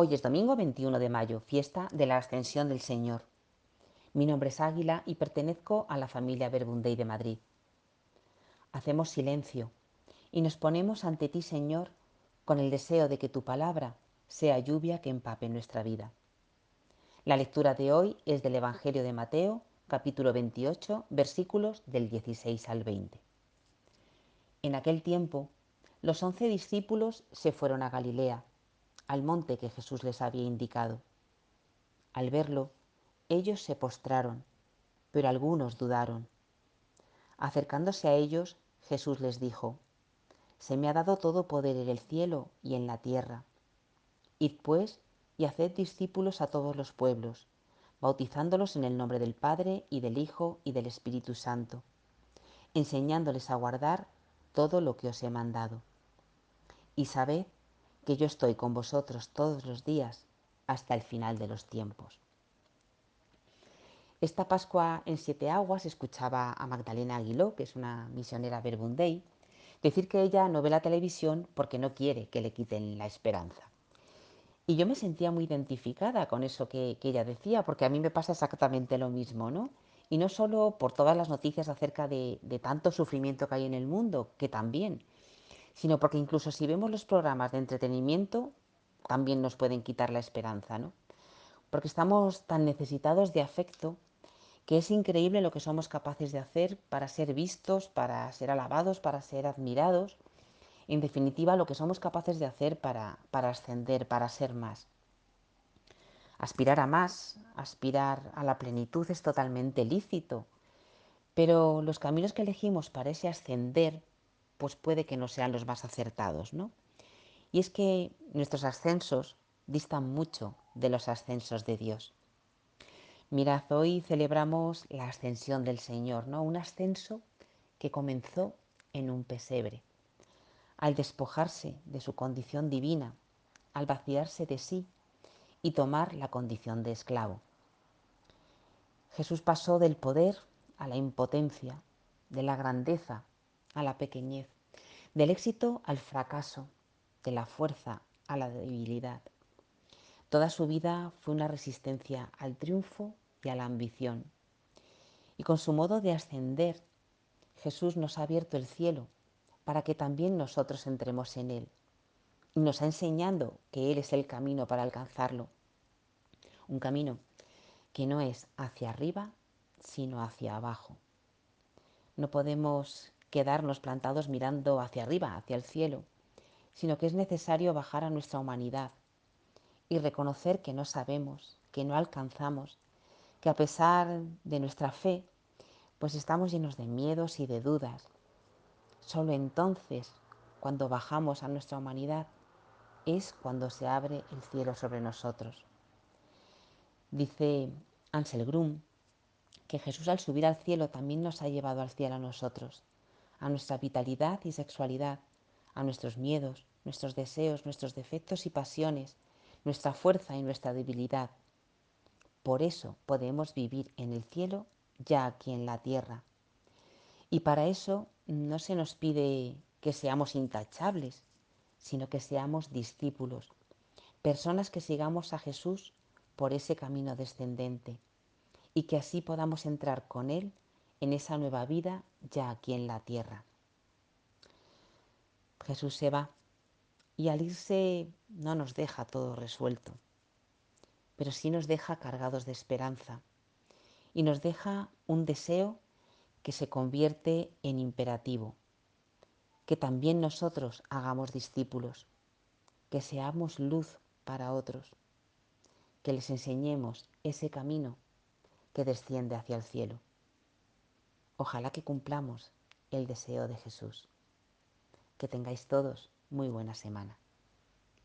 Hoy es domingo 21 de mayo, fiesta de la Ascensión del Señor. Mi nombre es Águila y pertenezco a la familia Verbundey de Madrid. Hacemos silencio y nos ponemos ante ti, Señor, con el deseo de que tu palabra sea lluvia que empape nuestra vida. La lectura de hoy es del Evangelio de Mateo, capítulo 28, versículos del 16 al 20. En aquel tiempo, los once discípulos se fueron a Galilea al monte que Jesús les había indicado. Al verlo, ellos se postraron, pero algunos dudaron. Acercándose a ellos, Jesús les dijo, Se me ha dado todo poder en el cielo y en la tierra. Id pues y haced discípulos a todos los pueblos, bautizándolos en el nombre del Padre y del Hijo y del Espíritu Santo, enseñándoles a guardar todo lo que os he mandado. Y sabed que yo estoy con vosotros todos los días hasta el final de los tiempos. Esta Pascua en Siete Aguas escuchaba a Magdalena Aguiló, que es una misionera verbundey, decir que ella no ve la televisión porque no quiere que le quiten la esperanza. Y yo me sentía muy identificada con eso que, que, ella decía, porque a mí me pasa exactamente lo mismo, ¿no? Y no solo por todas las noticias acerca de, de tanto sufrimiento que hay en el mundo, que también, sino porque incluso si vemos los programas de entretenimiento, también nos pueden quitar la esperanza, ¿no? Porque estamos tan necesitados de afecto que es increíble lo que somos capaces de hacer para ser vistos, para ser alabados, para ser admirados. En definitiva, lo que somos capaces de hacer para, para ascender, para ser más. Aspirar a más, aspirar a la plenitud es totalmente lícito, pero los caminos que elegimos para ese ascender pues puede que no sean los más acertados, ¿no? Y es que nuestros ascensos distan mucho de los ascensos de Dios. Mirad, hoy celebramos la ascensión del Señor, ¿no? Un ascenso que comenzó en un pesebre. Al despojarse de su condición divina, al vaciarse de sí y tomar la condición de esclavo. Jesús pasó del poder a la impotencia, de la grandeza a la pequeñez, del éxito al fracaso, de la fuerza a la debilidad. Toda su vida fue una resistencia al triunfo y a la ambición. Y con su modo de ascender, Jesús nos ha abierto el cielo para que también nosotros entremos en él. Y nos ha enseñado que Él es el camino para alcanzarlo. Un camino que no es hacia arriba, sino hacia abajo. No podemos quedarnos plantados mirando hacia arriba, hacia el cielo, sino que es necesario bajar a nuestra humanidad y reconocer que no sabemos, que no alcanzamos, que a pesar de nuestra fe, pues estamos llenos de miedos y de dudas. Solo entonces, cuando bajamos a nuestra humanidad, es cuando se abre el cielo sobre nosotros. Dice Ansel Grum que Jesús al subir al cielo también nos ha llevado al cielo a nosotros a nuestra vitalidad y sexualidad, a nuestros miedos, nuestros deseos, nuestros defectos y pasiones, nuestra fuerza y nuestra debilidad. Por eso podemos vivir en el cielo ya aquí en la tierra. Y para eso no se nos pide que seamos intachables, sino que seamos discípulos, personas que sigamos a Jesús por ese camino descendente y que así podamos entrar con Él en esa nueva vida ya aquí en la tierra. Jesús se va y al irse no nos deja todo resuelto, pero sí nos deja cargados de esperanza y nos deja un deseo que se convierte en imperativo, que también nosotros hagamos discípulos, que seamos luz para otros, que les enseñemos ese camino que desciende hacia el cielo. Ojalá que cumplamos el deseo de Jesús. Que tengáis todos muy buena semana.